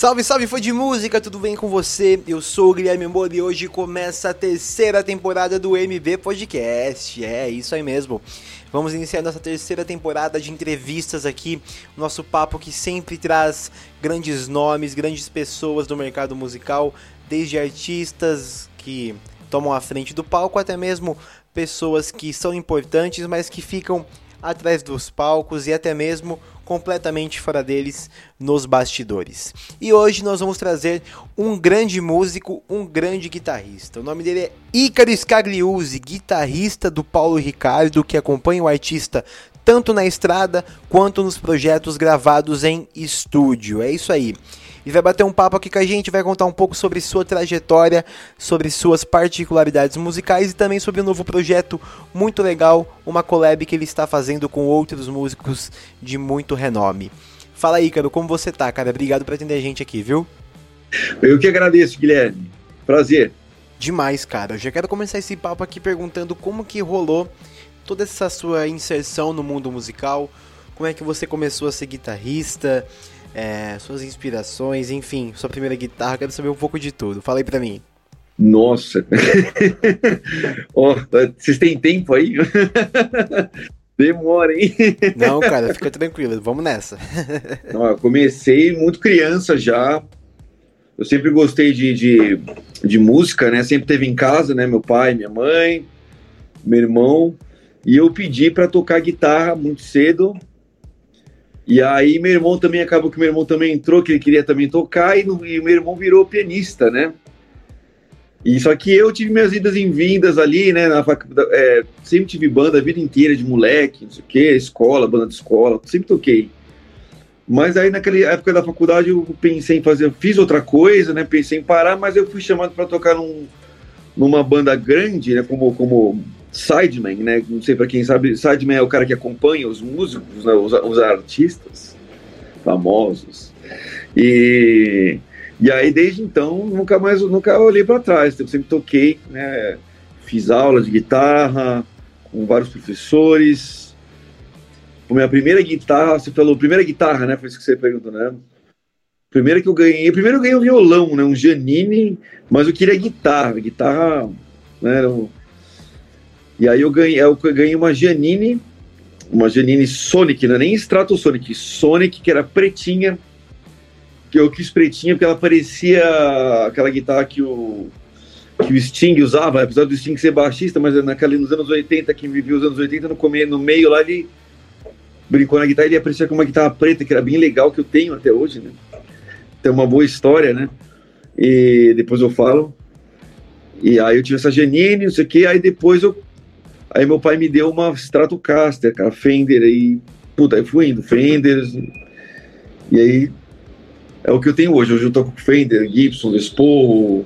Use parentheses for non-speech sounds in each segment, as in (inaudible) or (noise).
Salve, salve, fã de música, tudo bem com você? Eu sou o Guilherme Moura e hoje começa a terceira temporada do MV Podcast. É, isso aí mesmo. Vamos iniciar nossa terceira temporada de entrevistas aqui. Nosso papo que sempre traz grandes nomes, grandes pessoas do mercado musical, desde artistas que tomam a frente do palco até mesmo pessoas que são importantes, mas que ficam atrás dos palcos e até mesmo completamente fora deles nos bastidores. E hoje nós vamos trazer um grande músico, um grande guitarrista. O nome dele é Ícaro Scagliuzzi, guitarrista do Paulo Ricardo, que acompanha o artista tanto na estrada quanto nos projetos gravados em estúdio. É isso aí e vai bater um papo aqui com a gente, vai contar um pouco sobre sua trajetória, sobre suas particularidades musicais e também sobre um novo projeto muito legal, uma collab que ele está fazendo com outros músicos de muito renome. Fala aí, cara, como você tá, cara? Obrigado por atender a gente aqui, viu? Eu que agradeço, Guilherme. Prazer. Demais, cara. Eu já quero começar esse papo aqui perguntando como que rolou toda essa sua inserção no mundo musical, como é que você começou a ser guitarrista, é, suas inspirações, enfim, sua primeira guitarra, quero saber um pouco de tudo. Fala aí pra mim. Nossa! (laughs) oh, vocês têm tempo aí? (laughs) Demora, hein? Não, cara, fica tranquilo, vamos nessa. (laughs) Não, eu comecei muito criança já. Eu sempre gostei de, de, de, música, né? Sempre teve em casa, né? Meu pai, minha mãe, meu irmão. E eu pedi para tocar guitarra muito cedo. E aí meu irmão também acabou que meu irmão também entrou, que ele queria também tocar, e, no, e meu irmão virou pianista, né? E só que eu tive minhas idas em vindas ali, né? Na é, sempre tive banda a vida inteira de moleque, não sei o quê, escola, banda de escola, sempre toquei. Mas aí naquela época da faculdade eu pensei em fazer, fiz outra coisa, né? Pensei em parar, mas eu fui chamado para tocar num, numa banda grande, né? Como, como sideman, né? Não sei para quem sabe, sideman é o cara que acompanha os músicos, né? os, os artistas famosos. E, e aí desde então nunca mais nunca olhei para trás. Eu sempre toquei, né? Fiz aula de guitarra com vários professores. A minha primeira guitarra, você falou primeira guitarra, né? Foi isso que você perguntou, né? Primeiro que eu ganhei, primeiro eu ganhei um violão, né? Um Janine, mas eu queria guitarra, guitarra, né? E aí eu ganhei, eu ganhei uma Janine, uma Janine Sonic, não é nem Stratosonic, Sonic, que era pretinha, que eu quis pretinha porque ela parecia aquela guitarra que o, que o Sting usava, apesar do Sting ser baixista, mas naquela, nos anos 80, quem vivia os anos 80, no, começo, no meio lá, ele brincou na guitarra, ele aparecia com uma guitarra preta, que era bem legal, que eu tenho até hoje, né? Tem uma boa história, né? E depois eu falo. E aí eu tive essa Janine, não sei o que, aí depois eu Aí meu pai me deu uma Stratocaster, cara, Fender, aí, puta, aí fui indo, Fender, e aí é o que eu tenho hoje. Hoje eu tô com Fender, Gibson, Les Paul,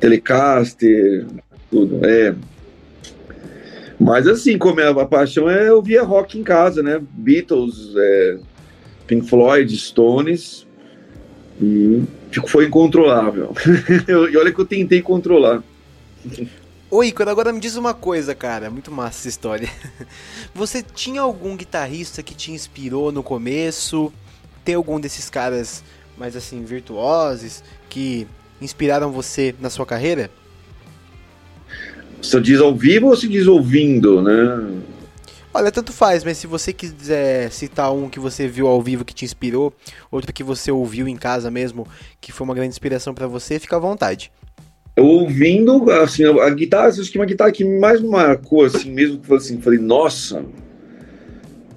Telecaster, tudo, é. Mas assim, como é, a paixão é ouvir rock em casa, né? Beatles, é, Pink Floyd, Stones, e foi incontrolável. (laughs) e olha que eu tentei controlar. Oi, quando agora me diz uma coisa, cara, muito massa essa história. (laughs) Você tinha algum guitarrista que te inspirou no começo? Tem algum desses caras mais assim virtuosos que inspiraram você na sua carreira? Você diz ao vivo ou se diz ouvindo, né? Olha, tanto faz, mas se você quiser citar um que você viu ao vivo que te inspirou, outro que você ouviu em casa mesmo, que foi uma grande inspiração para você, fica à vontade ouvindo, assim, a guitarra, acho que uma guitarra que mais me marcou, assim, mesmo que assim, falei, nossa,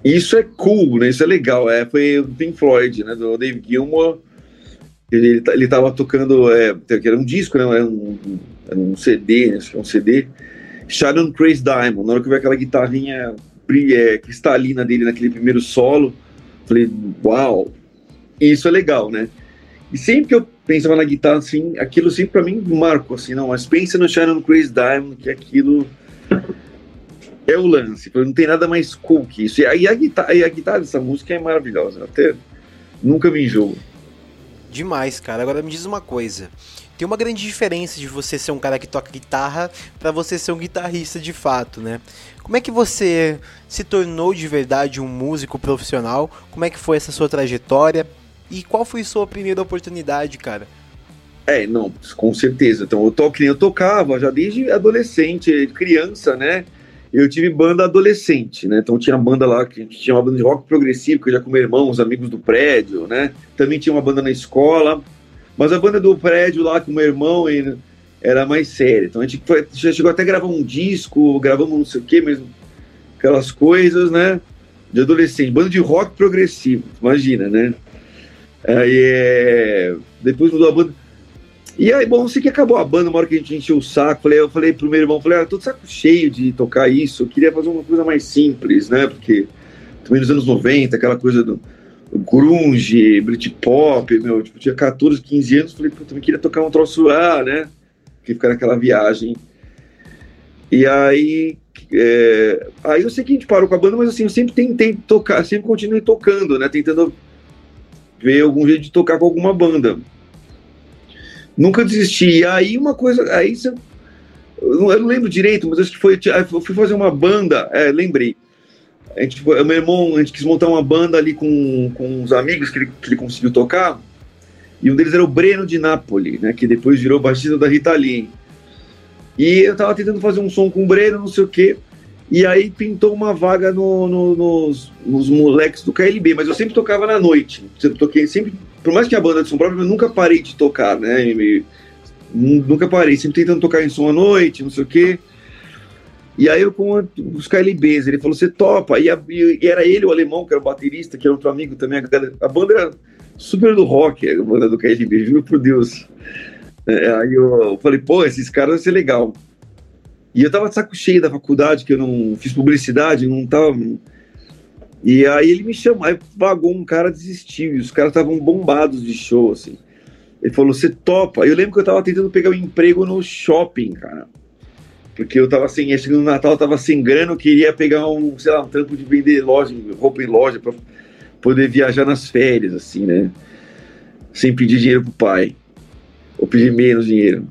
isso é cool, né? Isso é legal. É, foi o Pink Floyd, né? Do Dave Gilmour. Ele, ele tava tocando, é, era um disco, né? Era um, era um CD, que é um CD. Shadow Crazy Diamond. Na hora que eu vi aquela guitarrinha é, cristalina dele naquele primeiro solo, falei, uau, isso é legal, né? E sempre que eu pensava na guitarra, assim, aquilo sempre pra mim marcou, assim, não, mas pensa no Shannon Crazy Diamond, que aquilo é o lance, não tem nada mais cool que isso. E aí a guitarra, e a guitarra dessa música é maravilhosa, até nunca me enjoo. Demais, cara. Agora me diz uma coisa. Tem uma grande diferença de você ser um cara que toca guitarra para você ser um guitarrista de fato, né? Como é que você se tornou de verdade um músico profissional? Como é que foi essa sua trajetória? E qual foi sua primeira oportunidade, cara? É, não, com certeza. Então, eu, to, eu tocava já desde adolescente, criança, né? Eu tive banda adolescente, né? Então tinha banda lá, que tinha uma banda de rock progressivo, que eu já com meu irmão, os amigos do prédio, né? Também tinha uma banda na escola. Mas a banda do prédio lá com meu irmão era mais séria. Então a gente foi, já chegou até a gravar um disco, gravamos não sei o quê, mesmo aquelas coisas, né? De adolescente, banda de rock progressivo, imagina, né? Aí é... depois mudou a banda. E aí, bom, sei que acabou a banda, uma hora que a gente encheu o saco, falei, eu falei pro meu irmão, falei, ah, tô de saco cheio de tocar isso, eu queria fazer uma coisa mais simples, né? Porque também nos anos 90, aquela coisa do grunge, Britpop, meu, tipo, tinha 14, 15 anos, falei, pô, também queria tocar um troço lá, né? Que ficar naquela viagem. E aí, é, aí eu sei que a gente parou com a banda, mas assim, eu sempre tentei tocar, sempre continuei tocando, né? Tentando ver algum jeito de tocar com alguma banda. Nunca desisti. E aí uma coisa, aí você, eu não lembro direito, mas acho que foi, eu fui fazer uma banda, é, lembrei. A gente, meu irmão, a gente quis montar uma banda ali com, com uns amigos que ele, que ele conseguiu tocar, e um deles era o Breno de Napoli, né, que depois virou baixista da Rita Lee. E eu tava tentando fazer um som com o Breno, não sei o quê, e aí pintou uma vaga no, no, nos, nos moleques do KLB, mas eu sempre tocava na noite. Sempre toquei, sempre, por mais que a banda de som próprio, eu nunca parei de tocar, né? E, nunca parei, sempre tentando tocar em som à noite, não sei o quê. E aí eu com os KLBs, ele falou, você topa? E, a, e, era ele, o alemão, que era o baterista, que era outro amigo também. A, banda era super do rock, a banda do KLB, juro por Deus. É, aí eu, eu falei, pô, esses caras vão ser legal. E eu tava de saco cheio da faculdade, que eu não fiz publicidade, não tava. E aí ele me chamou, aí vagou um cara, desistiu, e os caras estavam bombados de show, assim. Ele falou, você topa? Eu lembro que eu tava tentando pegar um emprego no shopping, cara. Porque eu tava sem, acho que no Natal eu tava sem grana, eu queria pegar um, sei lá, um trampo de vender loja, roupa em loja, pra poder viajar nas férias, assim, né? Sem pedir dinheiro pro pai. Ou pedir menos dinheiro.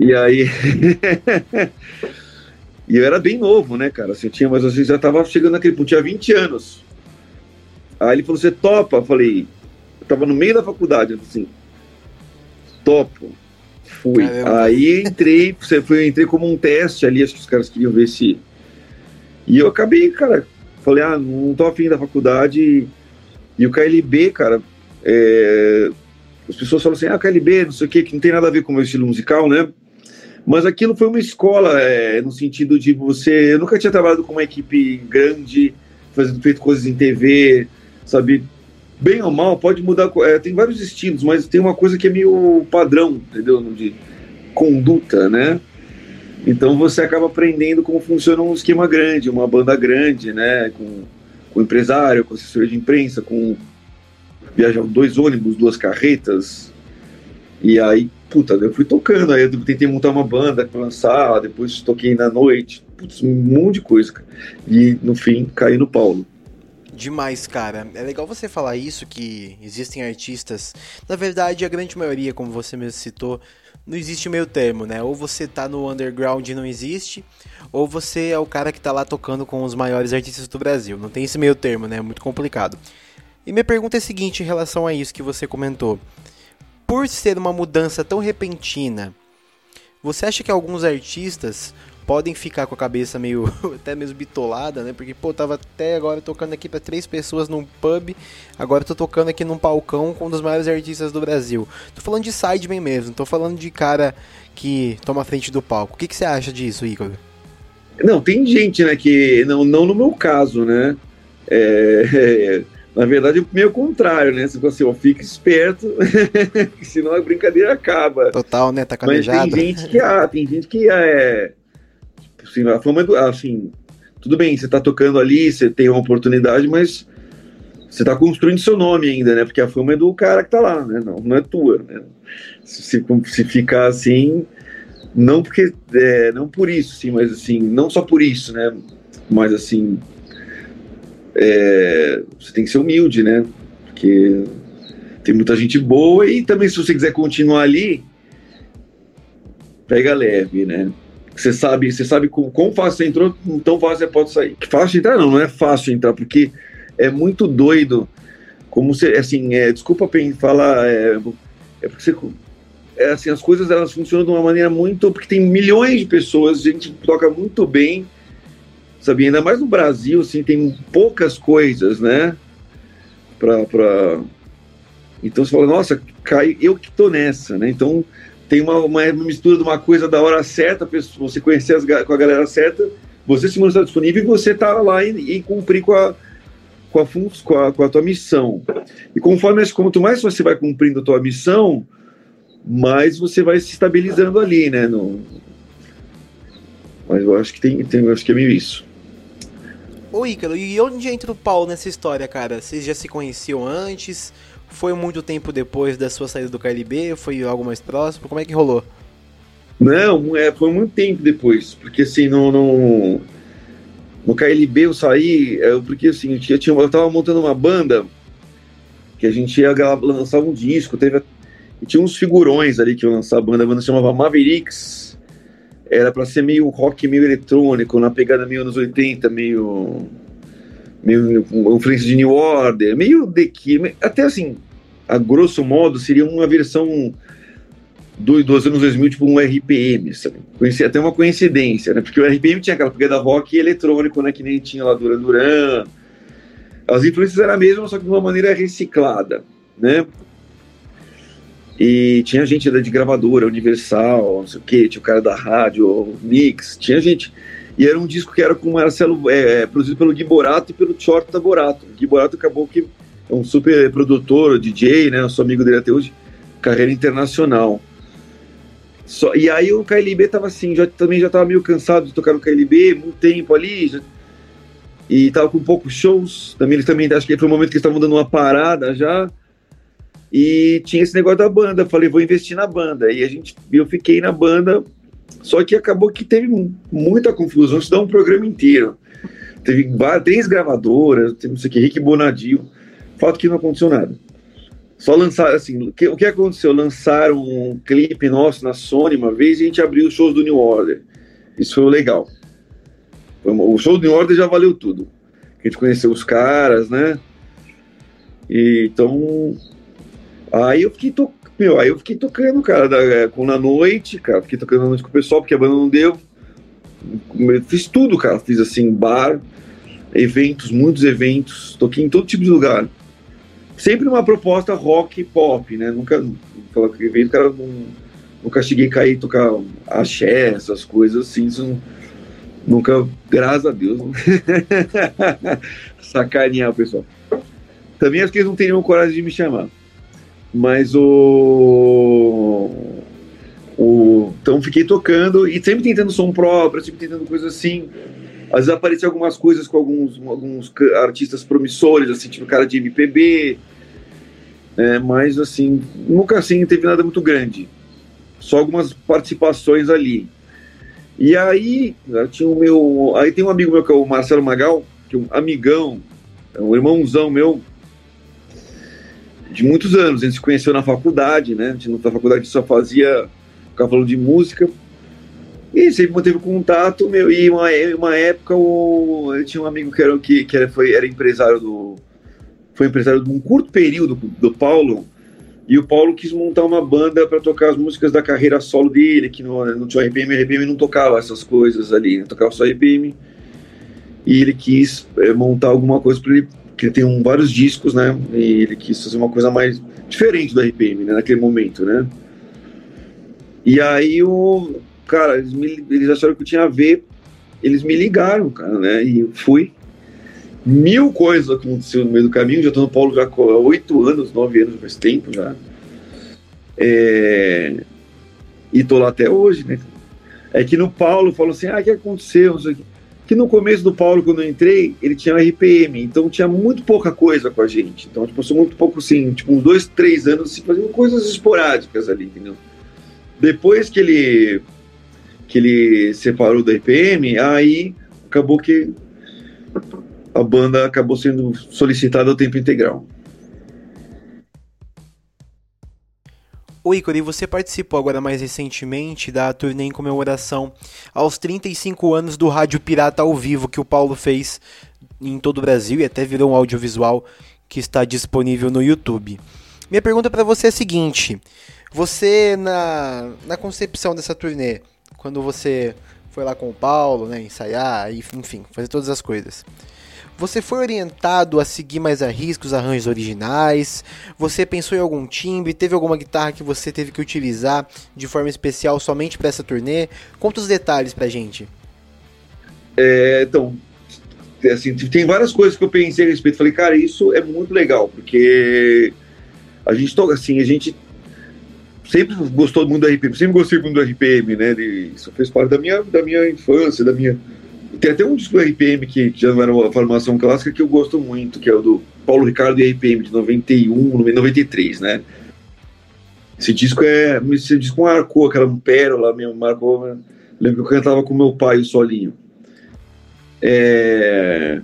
E aí. (laughs) e eu era bem novo, né, cara? Assim, eu tinha, mas assim, já tava chegando naquele ponto, tinha 20 anos. Aí ele falou: Você topa? Eu falei: Eu tava no meio da faculdade, assim, topo. Fui. Caramba. Aí entrei, você foi, entrei como um teste ali, acho que os caras queriam ver se. E eu acabei, cara, falei, ah, não tô afim da faculdade. E o KLB, cara, é... as pessoas falam assim, ah, KLB, não sei o que, que não tem nada a ver com o meu estilo musical, né? Mas aquilo foi uma escola, é, no sentido de você. Eu nunca tinha trabalhado com uma equipe grande, fazendo feito coisas em TV, sabe? Bem ou mal, pode mudar. É, tem vários estilos, mas tem uma coisa que é meio padrão, entendeu? De conduta, né? Então você acaba aprendendo como funciona um esquema grande, uma banda grande, né? Com, com empresário, com assessor de imprensa, com viajar dois ônibus, duas carretas. E aí puta, eu fui tocando, aí eu tentei montar uma banda pra lançar, depois toquei na noite, putz, um monte de coisa, cara. E no fim, caí no Paulo. Demais, cara. É legal você falar isso, que existem artistas. Na verdade, a grande maioria, como você mesmo citou, não existe meio termo, né? Ou você tá no underground e não existe, ou você é o cara que tá lá tocando com os maiores artistas do Brasil. Não tem esse meio termo, né? É muito complicado. E minha pergunta é a seguinte em relação a isso que você comentou por ser uma mudança tão repentina, você acha que alguns artistas podem ficar com a cabeça meio (laughs) até mesmo bitolada, né? Porque pô, tava até agora tocando aqui para três pessoas num pub, agora tô tocando aqui num palcão com um dos maiores artistas do Brasil. Tô falando de sideman mesmo, tô falando de cara que toma frente do palco. O que, que você acha disso, Igor? Não, tem gente, né, que não, não no meu caso, né? É, (laughs) Na verdade, é meio contrário, né? Tipo assim, ó, fica esperto, (laughs) senão a brincadeira acaba. Total, né? Tá calejado. Mas tem gente que, ah, tem gente que é. Assim, a fama é do. Assim, tudo bem, você tá tocando ali, você tem uma oportunidade, mas você tá construindo seu nome ainda, né? Porque a fama é do cara que tá lá, né? Não, não é tua, né? Se, se ficar assim, não porque. É, não por isso, sim, mas assim, não só por isso, né? Mas assim, é, você tem que ser humilde, né? Porque tem muita gente boa e também se você quiser continuar ali, pega leve, né? Você sabe, você sabe com quão fácil você entrou, tão fácil você pode sair. Fácil entrar não, não é fácil entrar, porque é muito doido como se, assim, é, desculpa falar, é, é porque você, é, assim, as coisas elas funcionam de uma maneira muito, porque tem milhões de pessoas, a gente toca muito bem, sabe, ainda mais no Brasil, assim, tem poucas coisas, né, pra, pra... então você fala, nossa, cai, eu que tô nessa, né, então tem uma, uma mistura de uma coisa da hora certa, você conhecer as, com a galera certa, você se mostrar disponível e você tá lá e, e cumprir com a com a, com a, com a tua missão. E conforme quanto mais você vai cumprindo a tua missão, mais você vai se estabilizando ali, né? No... Mas eu acho que tem, tem eu acho que é meio isso. Ô Ícaro, e onde entra o Paulo nessa história, cara? Vocês já se conheciam antes? Foi muito tempo depois da sua saída do KLB? Foi algo mais próximo? Como é que rolou? Não, é, foi muito tempo depois, porque assim, no KLB eu saí, é, porque assim, eu, tinha, eu tava montando uma banda que a gente ia lançar um disco, teve, tinha uns figurões ali que iam lançar a banda, a banda chamava Mavericks, era para ser meio rock, meio eletrônico, na pegada meio anos 80, meio meio influência de New Order, meio de que até assim, a grosso modo seria uma versão do, dos anos 2000, tipo um RPM, sabe? Até uma coincidência, né? Porque o RPM tinha aquela pegada rock e eletrônico, né? Que nem tinha lá Duran Duran. As influências eram a mesma, só que de uma maneira reciclada, né? E tinha gente de gravadora, Universal, não sei o que, tinha o cara da rádio, Mix, tinha gente. E era um disco que era com Marcelo, é, é, produzido pelo Gui Borato e pelo Chorta Borato. O Gui Borato acabou que é um super produtor, DJ, né? Eu sou amigo dele até hoje, carreira internacional. Só, e aí o KLB tava assim, já, também já tava meio cansado de tocar no KLB, muito tempo ali, já, e tava com poucos shows. Também eles também, acho que foi o momento que eles estavam dando uma parada já. E tinha esse negócio da banda, falei, vou investir na banda. E a gente, eu fiquei na banda, só que acabou que teve muita confusão, isso dá um programa inteiro. Teve três gravadoras, não sei o que, Rick Bonadio. Fato que não aconteceu nada. Só lançaram, assim, o que, o que aconteceu? Lançaram um clipe nosso na Sony uma vez e a gente abriu os shows do New Order. Isso foi legal. O show do New Order já valeu tudo. A gente conheceu os caras, né? E, então. Aí eu fiquei tocando. Meu, aí eu fiquei tocando, cara, da, é, com na noite, cara. Fiquei tocando na noite com o pessoal, porque a banda não deu. Eu fiz tudo, cara. Fiz assim, bar, eventos, muitos eventos. Toquei em todo tipo de lugar sempre uma proposta rock pop, né? Nunca, aquela evento, cara, não, nunca cheguei a cair tocar axé, essas coisas assim, isso nunca, graças a Deus, (laughs) sacanear o pessoal. Também acho que eles não teriam coragem de me chamar. Mas o. o então fiquei tocando e sempre tentando som próprio, sempre tentando coisas assim. Às vezes apareciam algumas coisas com alguns, alguns artistas promissores, assim, tipo cara de MPB, é, mas assim, nunca assim teve nada muito grande. Só algumas participações ali. E aí, tinha o meu. Aí tem um amigo meu que é o Marcelo Magal, que é um amigão, é um irmãozão meu, de muitos anos. A gente se conheceu na faculdade, né? A gente, na faculdade só fazia. falando de música. E sempre manteve contato, meu. E uma, uma época o, eu tinha um amigo que era, que, que era, foi, era empresário do, foi empresário de um curto período do Paulo, e o Paulo quis montar uma banda para tocar as músicas da carreira solo dele, que no, no tinha RPM, RPM não tocava essas coisas ali, né? tocava só RPM. E ele quis é, montar alguma coisa para ele, que ele tem um, vários discos, né? E ele quis fazer uma coisa mais diferente do RPM, né? Naquele momento, né? E aí o cara, eles, me, eles acharam que eu tinha a ver, eles me ligaram, cara, né? E fui mil coisas aconteceram no meio do caminho. Já estou no Paulo já há oito anos, nove anos, faz tempo já. É... E tô lá até hoje, né? É que no Paulo falou assim: ah, o que aconteceu? Que no começo do Paulo, quando eu entrei, ele tinha RPM, então tinha muito pouca coisa com a gente. Então, tipo, passou muito pouco, assim, tipo, uns dois, três anos, assim, fazendo coisas esporádicas ali, entendeu? Depois que ele que ele separou do RPM, aí acabou que a banda acabou sendo solicitada ao tempo integral. O Igor, e você participou agora mais recentemente da turnê em comemoração aos 35 anos do Rádio Pirata ao vivo que o Paulo fez em todo o Brasil e até virou um audiovisual que está disponível no YouTube. Minha pergunta para você é a seguinte: você na, na concepção dessa turnê, quando você foi lá com o Paulo, né, ensaiar, enfim, fazer todas as coisas. Você foi orientado a seguir mais a risco os arranjos originais? Você pensou em algum timbre? Teve alguma guitarra que você teve que utilizar de forma especial somente para essa turnê? Conta os detalhes pra gente. É, então, assim, tem várias coisas que eu pensei a respeito. Falei, cara, isso é muito legal, porque a gente toca assim, a gente sempre gostou muito do RPM, sempre gostei muito do RPM, né? Isso fez parte da minha, da minha infância, da minha tem até um disco do RPM que, já não era uma formação clássica que eu gosto muito, que é o do Paulo Ricardo e RPM de 91, 93, né? Esse disco é. Esse disco marcou aquela pérola mesmo, marcou. Lembro que eu cantava com meu pai o solinho. É,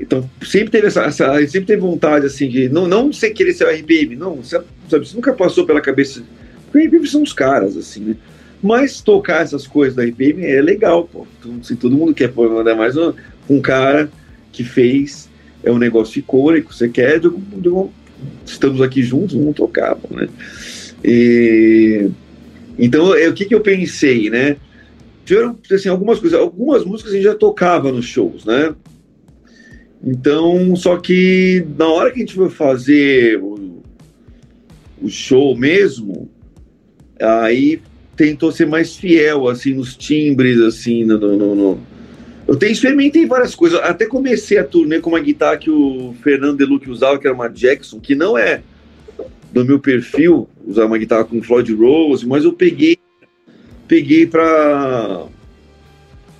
então, sempre teve essa, essa, sempre teve vontade assim de não, não sem querer ser o RPM, não, sabe, isso nunca passou pela cabeça. Porque o RPM são os caras, assim, né? Mas tocar essas coisas da IBM é legal, pô. Então, se todo mundo quer pôr, mandar mais um, um cara que fez é um negócio icônico, você quer, estamos aqui juntos, vamos tocar, pô, né? E, então, é, o que, que eu pensei, né? Tiveram, assim, algumas coisas, algumas músicas a gente já tocava nos shows, né? Então, só que na hora que a gente foi fazer o, o show mesmo, aí tentou ser mais fiel, assim, nos timbres, assim, no, no, no... Eu tenho, experimentei várias coisas, até comecei a turnê com uma guitarra que o Fernando Deluc usava, que era uma Jackson, que não é do meu perfil, usar uma guitarra com Floyd Rose, mas eu peguei peguei para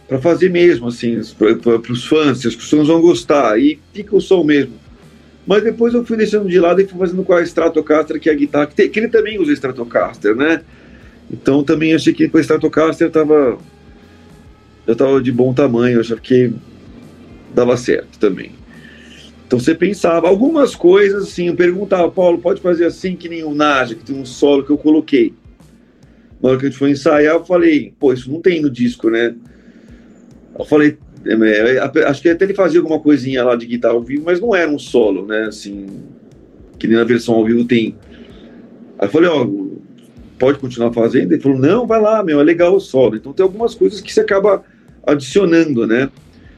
para fazer mesmo, assim, para os fãs, as pessoas vão gostar, e fica o som mesmo. Mas depois eu fui deixando de lado e fui fazendo com a Stratocaster, que é a guitarra, que, tem, que ele também usa Stratocaster, né? Então também achei que com a Stratocaster eu tava, eu tava de bom tamanho, eu achei que dava certo também. Então você pensava, algumas coisas assim, eu perguntava, Paulo, pode fazer assim que nem o Naja, que tem um solo que eu coloquei. Na hora que a gente foi ensaiar, eu falei, pô, isso não tem no disco, né? Eu falei, é, é, acho que até ele fazia alguma coisinha lá de guitarra ao vivo, mas não era um solo, né? Assim, que nem na versão ao vivo tem. Aí eu falei, ó, pode continuar fazendo? Ele falou, não, vai lá, meu, é legal o solo. Então tem algumas coisas que você acaba adicionando, né?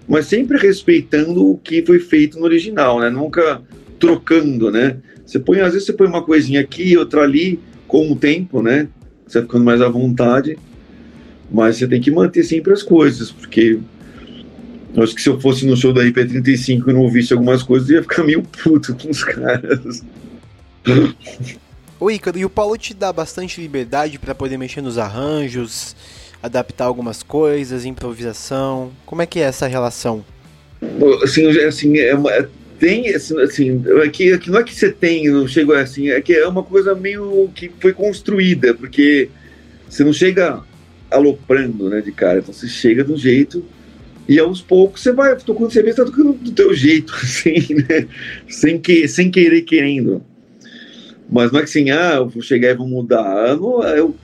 Mas sempre respeitando o que foi feito no original, né? Nunca trocando, né? Você põe, às vezes você põe uma coisinha aqui, outra ali, com o tempo, né? Você vai ficando mais à vontade. Mas você tem que manter sempre as coisas, porque eu acho que se eu fosse no show da RP35 e não ouvisse algumas coisas, eu ia ficar meio puto com os caras. Ô Ícaro, e o Paulo te dá bastante liberdade para poder mexer nos arranjos, adaptar algumas coisas, improvisação. Como é que é essa relação? Assim, assim é uma, é, tem assim, assim é que, é que não é que você tem, não chega assim, é que é uma coisa meio que foi construída, porque você não chega aloprando, né, de cara, então você chega de um jeito e aos poucos você vai, quando você vê, você tá tocando do teu jeito, (laughs) assim, né, sem, que, sem querer querendo. Mas não é que assim, ah, eu vou chegar e vou mudar. Não, eu,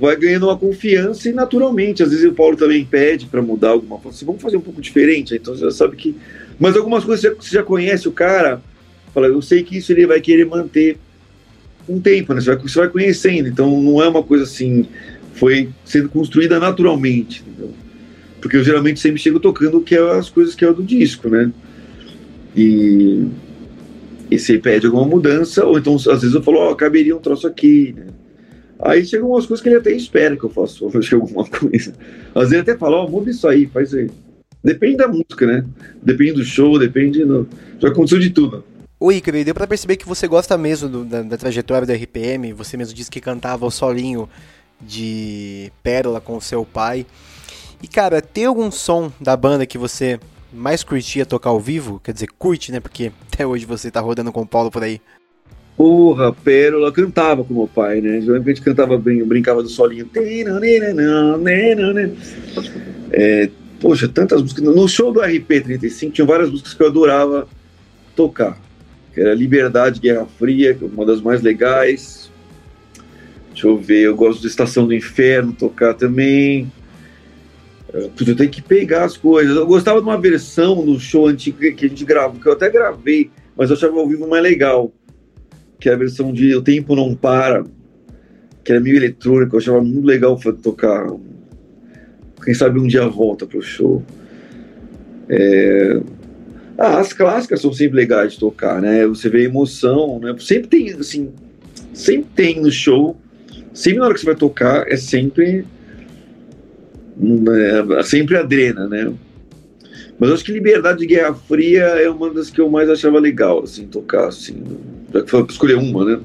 vai ganhando uma confiança e naturalmente, às vezes o Paulo também pede para mudar alguma coisa. Assim, vamos fazer um pouco diferente. Então você já sabe que. Mas algumas coisas você já conhece o cara, fala, eu sei que isso ele vai querer manter um tempo, né? Você vai, você vai conhecendo. Então não é uma coisa assim, foi sendo construída naturalmente. Entendeu? Porque eu geralmente sempre chego tocando que é as coisas que é do disco, né? E e você pede alguma mudança, ou então às vezes eu falo, ó, oh, caberia um troço aqui, né? Aí chegam umas coisas que ele até espera que eu faça alguma coisa. Às vezes até fala, ó, oh, muda isso aí, faz aí. Depende da música, né? Depende do show, depende do... Já aconteceu de tudo. Oi, Icaro, deu pra perceber que você gosta mesmo do, da, da, trajetória da RPM, você mesmo disse que cantava o solinho de Pérola com o seu pai. E, cara, tem algum som da banda que você mais curtia tocar ao vivo? Quer dizer, curte, né? Porque até hoje você tá rodando com o Paulo por aí. Porra, Pérola cantava com meu pai, né? Geralmente a gente cantava bem, brincava do solinho. É, poxa, tantas músicas. No show do RP35 tinha várias músicas que eu adorava tocar. Que era Liberdade, Guerra Fria, é uma das mais legais. Deixa eu ver, eu gosto de Estação do Inferno tocar também. Eu tenho que pegar as coisas. Eu gostava de uma versão no show antigo que a gente gravou, que eu até gravei mas eu achava ao vivo mais legal. Que é a versão de O Tempo Não Para, que era meio eletrônico, eu achava muito legal tocar. Quem sabe um dia volta pro show. É... Ah, as clássicas são sempre legais de tocar, né? Você vê emoção, né? Sempre tem, assim, sempre tem no show, sempre na hora que você vai tocar, é sempre. É, sempre adrena, né? Mas eu acho que Liberdade de Guerra Fria é uma das que eu mais achava legal, assim, tocar, assim. Já que foi pra escolher uma, né?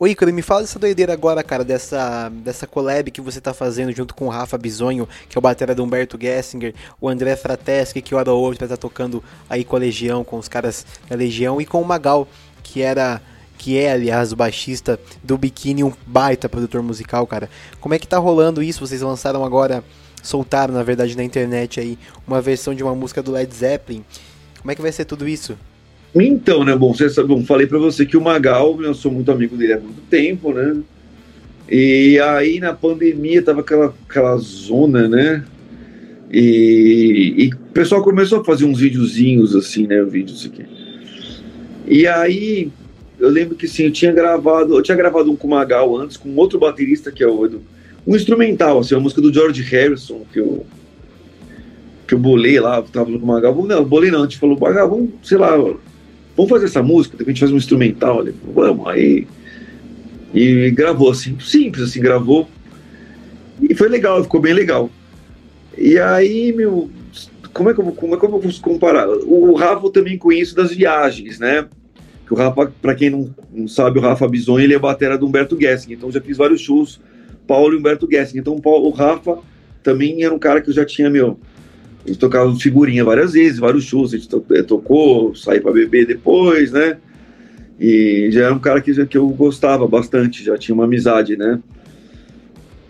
Ô Ícaro, me fala dessa doideira agora, cara, dessa, dessa collab que você tá fazendo junto com o Rafa Bisonho, que é o batera do Humberto Gessinger, o André Frateschi, que hora ou outra tá tocando aí com a Legião, com os caras da Legião, e com o Magal, que era que é, aliás, o baixista do Biquíni, um baita produtor musical, cara. Como é que tá rolando isso? Vocês lançaram agora, soltaram, na verdade, na internet aí, uma versão de uma música do Led Zeppelin. Como é que vai ser tudo isso? Então, né, bom, você bom, falei para você que o Magal, eu sou muito amigo dele há muito tempo, né? E aí na pandemia tava aquela, aquela zona, né? E, e o pessoal começou a fazer uns videozinhos assim, né? Vídeos aqui. E aí eu lembro que sim, eu tinha gravado, eu tinha gravado um com o Magal antes, com outro baterista que é o um instrumental, assim, uma música do George Harrison que eu que eu bolei lá, tava com o Magal, não, bolei não, a gente falou, Magal, vamos, sei lá, vamos fazer essa música, de repente faz um instrumental, ele falou, vamos, aí. E gravou assim, simples assim, gravou. E foi legal, ficou bem legal. E aí, meu, como é que eu, como é que eu vou comparar? O Rafa eu também conheço das viagens, né? Que o Rafa, para quem não, não, sabe, o Rafa Bison, ele é batera do Humberto Gessing, então já fiz vários shows, Paulo e Humberto Gessing. Então o Rafa também era um cara que eu já tinha, meu, a gente tocava figurinha várias vezes, vários shows, a gente eh, tocou, saí para beber depois, né? E já era um cara que, que eu gostava bastante, já tinha uma amizade, né?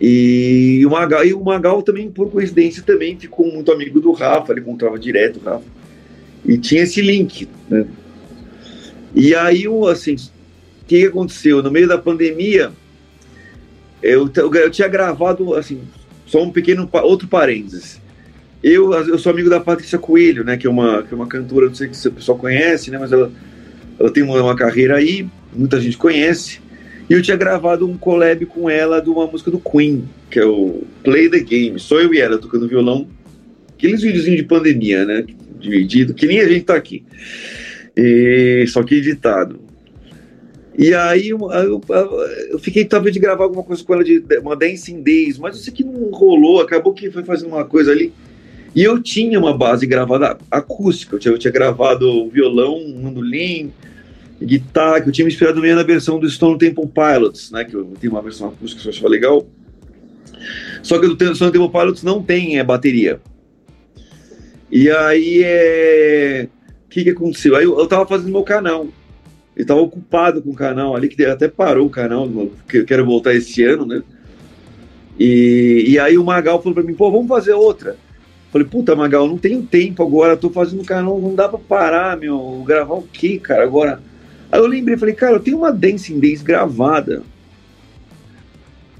E o Magal, e o Magal também, por coincidência, também ficou muito amigo do Rafa, ele encontrava direto o Rafa. E tinha esse link, né? E aí, assim, o que aconteceu? No meio da pandemia, eu, eu tinha gravado, assim, só um pequeno, outro parênteses eu, eu sou amigo da Patrícia Coelho, né, que é uma, que é uma cantora, não sei se o pessoal conhece, né, mas ela, ela tem uma, uma carreira aí, muita gente conhece. E eu tinha gravado um collab com ela de uma música do Queen, que é o Play the Game. Só eu e ela tocando violão. Aqueles videozinhos de pandemia, né? Dividido, que nem a gente tá aqui. E, só que editado. E aí eu, eu, eu fiquei talvez de gravar alguma coisa com ela de uma Dancing Days, mas eu sei que não rolou, acabou que foi fazendo uma coisa ali. E eu tinha uma base gravada acústica, eu tinha, eu tinha gravado violão, mandolim, guitarra, que eu tinha me inspirado meio na versão do Stone Temple Pilots, né, que eu tenho uma versão acústica que eu achava legal. Só que o Stone Temple Pilots não tem é, bateria. E aí, é... o que, que aconteceu? Aí eu, eu tava fazendo meu canal. Eu tava ocupado com o canal ali, que até parou o canal, que eu quero voltar esse ano, né? E, e aí o Magal falou pra mim, pô, vamos fazer outra. Falei, puta, Magal, não tenho tempo agora, tô fazendo canal, não dá pra parar, meu, gravar o quê, cara, agora? Aí eu lembrei, falei, cara, eu tenho uma Dancing Days gravada.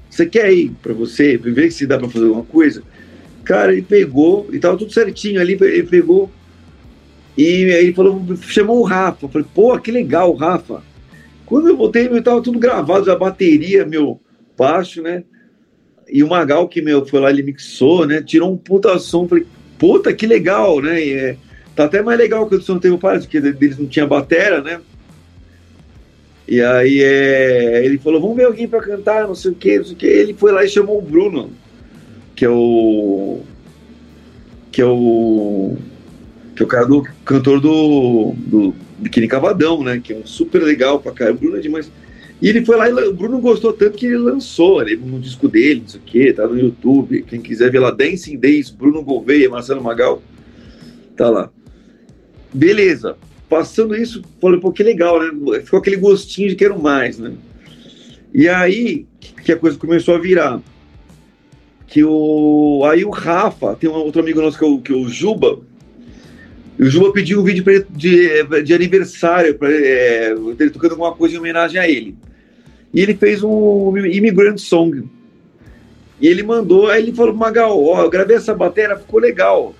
Você quer ir pra você, ver se dá pra fazer alguma coisa? Cara, ele pegou, e tava tudo certinho ali, ele pegou, e aí ele falou, chamou o Rafa. Eu falei, pô, que legal, Rafa. Quando eu voltei, meu, tava tudo gravado, a bateria, meu, baixo, né? E o Magal, que meu, foi lá, ele mixou, né? Tirou um puta som. Falei, puta, que legal, né? E, é, tá até mais legal que o som teve Pilots, porque deles não tinha batera, né? E aí é, ele falou, vamos ver alguém para cantar, não sei o que, não sei o que. Ele foi lá e chamou o Bruno, que é o. Que é o. Que é o cara do cantor do. do Biquíni Cavadão, né? Que é um super legal pra cara. O Bruno é demais. E ele foi lá e o Bruno gostou tanto que ele lançou ele, no disco dele, não sei o que, tá no YouTube. Quem quiser ver lá, Dancing Days, Bruno Gouveia, Marcelo Magal, tá lá. Beleza. Passando isso, falei, pô, que legal, né? Ficou aquele gostinho de quero mais, né? E aí que a coisa começou a virar. Que o. Aí o Rafa, tem um outro amigo nosso que é o, que é o Juba, e o Juba pediu um vídeo ele de, de aniversário, para é, ele tocando alguma coisa em homenagem a ele. E ele fez um Immigrant Song. E ele mandou, aí ele falou, Magal, ó, eu gravei essa bateria, ficou legal.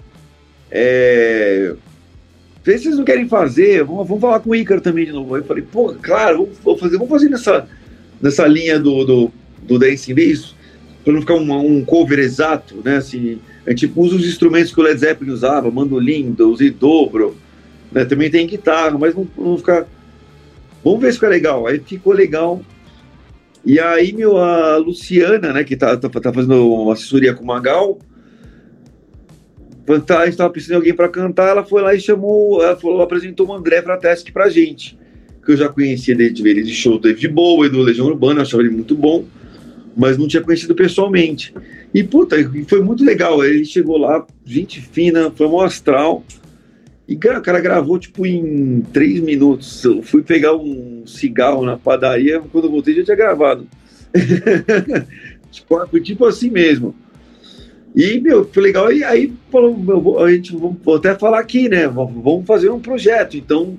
É... vocês não querem fazer, vamos, vamos falar com o Ícaro também de novo. Eu falei, pô, claro, vamos fazer, vamos fazer nessa, nessa linha do, do, do Dancing Days, para não ficar um, um cover exato, né? Assim, a gente usa os instrumentos que o Led Zeppelin usava, mandolim, e dobro, né? Também tem guitarra, mas não, não ficar. Vamos ver se fica legal. Aí ficou legal. E aí, meu, a Luciana, né, que tá, tá, tá fazendo uma assessoria com o Magal, a gente tava precisando de alguém para cantar, ela foi lá e chamou, ela falou, apresentou o André Frateschi pra gente, que eu já conhecia desde ver ele de show do David Bowie, do Legião Urbana, eu achava ele muito bom, mas não tinha conhecido pessoalmente. E puta, foi muito legal, ele chegou lá, gente fina, foi um astral, e o cara gravou tipo em três minutos. Eu fui pegar um cigarro na padaria, quando eu voltei já tinha gravado. (laughs) tipo, tipo assim mesmo. E, meu, foi legal. E aí falou, meu, a gente vou até falar aqui, né? Vamos fazer um projeto. Então,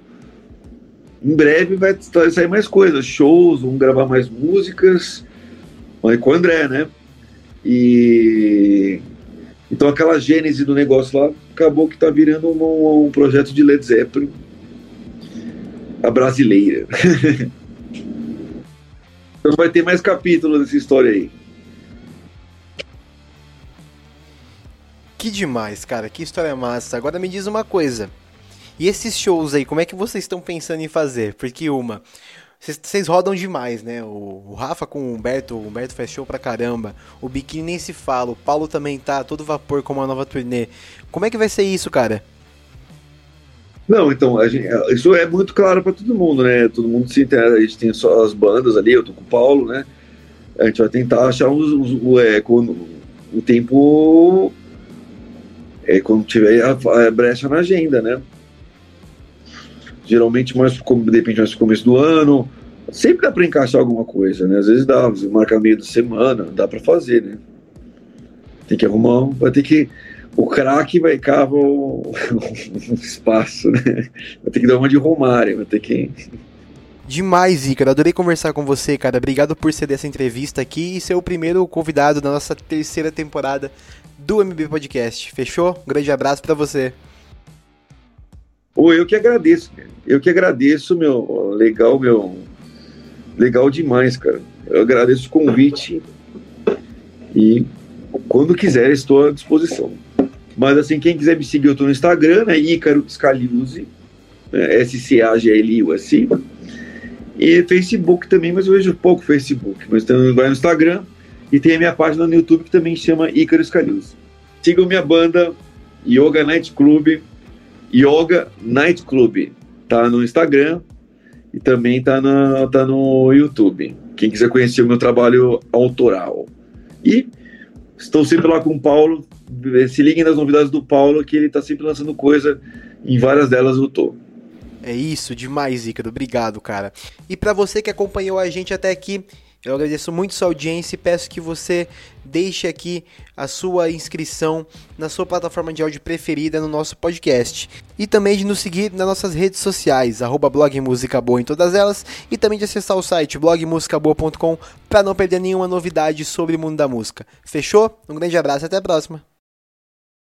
em breve vai sair mais coisas, shows, vamos gravar mais músicas. Mas com o André, né? E então aquela gênese do negócio lá acabou que tá virando um, um projeto de Led Zeppelin a brasileira. (laughs) então vai ter mais capítulos dessa história aí. Que demais, cara, que história massa. Agora me diz uma coisa. E esses shows aí, como é que vocês estão pensando em fazer? Porque uma, vocês rodam demais, né? O, o, Rafa com o Humberto, o Humberto fez show pra caramba. O Biquíni nem se fala. O Paulo também tá todo vapor com uma nova turnê. Como é que vai ser isso, cara? Não, então, gente, isso é muito claro para todo mundo, né? Todo mundo se interessa, a gente tem só as bandas ali, eu tô com o Paulo, né? A gente vai tentar achar os, os, o, é, quando, o tempo é, quando tiver a, a brecha na agenda, né? Geralmente mais de repente mais no começo do ano. Sempre dá para encaixar alguma coisa, né? Às vezes dá, marca meio da semana, dá para fazer, né? Tem que arrumar, vai ter que o craque vai cavar (laughs) um, espaço, né? Vai ter que dar uma de Romário, vai ter que Demais, Ícaro. Adorei conversar com você, cara. Obrigado por ser dessa entrevista aqui e ser o primeiro convidado da nossa terceira temporada do MB Podcast. Fechou? Um grande abraço para você. Eu que agradeço, eu que agradeço, meu, legal, meu, legal demais, cara. Eu agradeço o convite e quando quiser estou à disposição. Mas assim, quem quiser me seguir, eu estou no Instagram, né, Ícaro Scaliuzzi, né, S-C-A-G-L-I-U-S. E Facebook também, mas eu vejo pouco Facebook. Mas então vai no Instagram e tem a minha página no YouTube que também chama Ícaro Scaliuzzi. Sigam minha banda, Yoga Night Club, Yoga Night Club. Tá no Instagram e também tá, na, tá no YouTube. Quem quiser conhecer o meu trabalho autoral. E estou sempre lá com o Paulo. Se liguem nas novidades do Paulo, que ele tá sempre lançando coisa. Em várias delas eu tô. É isso, demais, Ícaro. Obrigado, cara. E para você que acompanhou a gente até aqui, eu agradeço muito sua audiência e peço que você deixe aqui a sua inscrição na sua plataforma de áudio preferida no nosso podcast. E também de nos seguir nas nossas redes sociais, arroba blog Música Boa em todas elas, e também de acessar o site blogmusicaboa.com para não perder nenhuma novidade sobre o mundo da música. Fechou? Um grande abraço e até a próxima!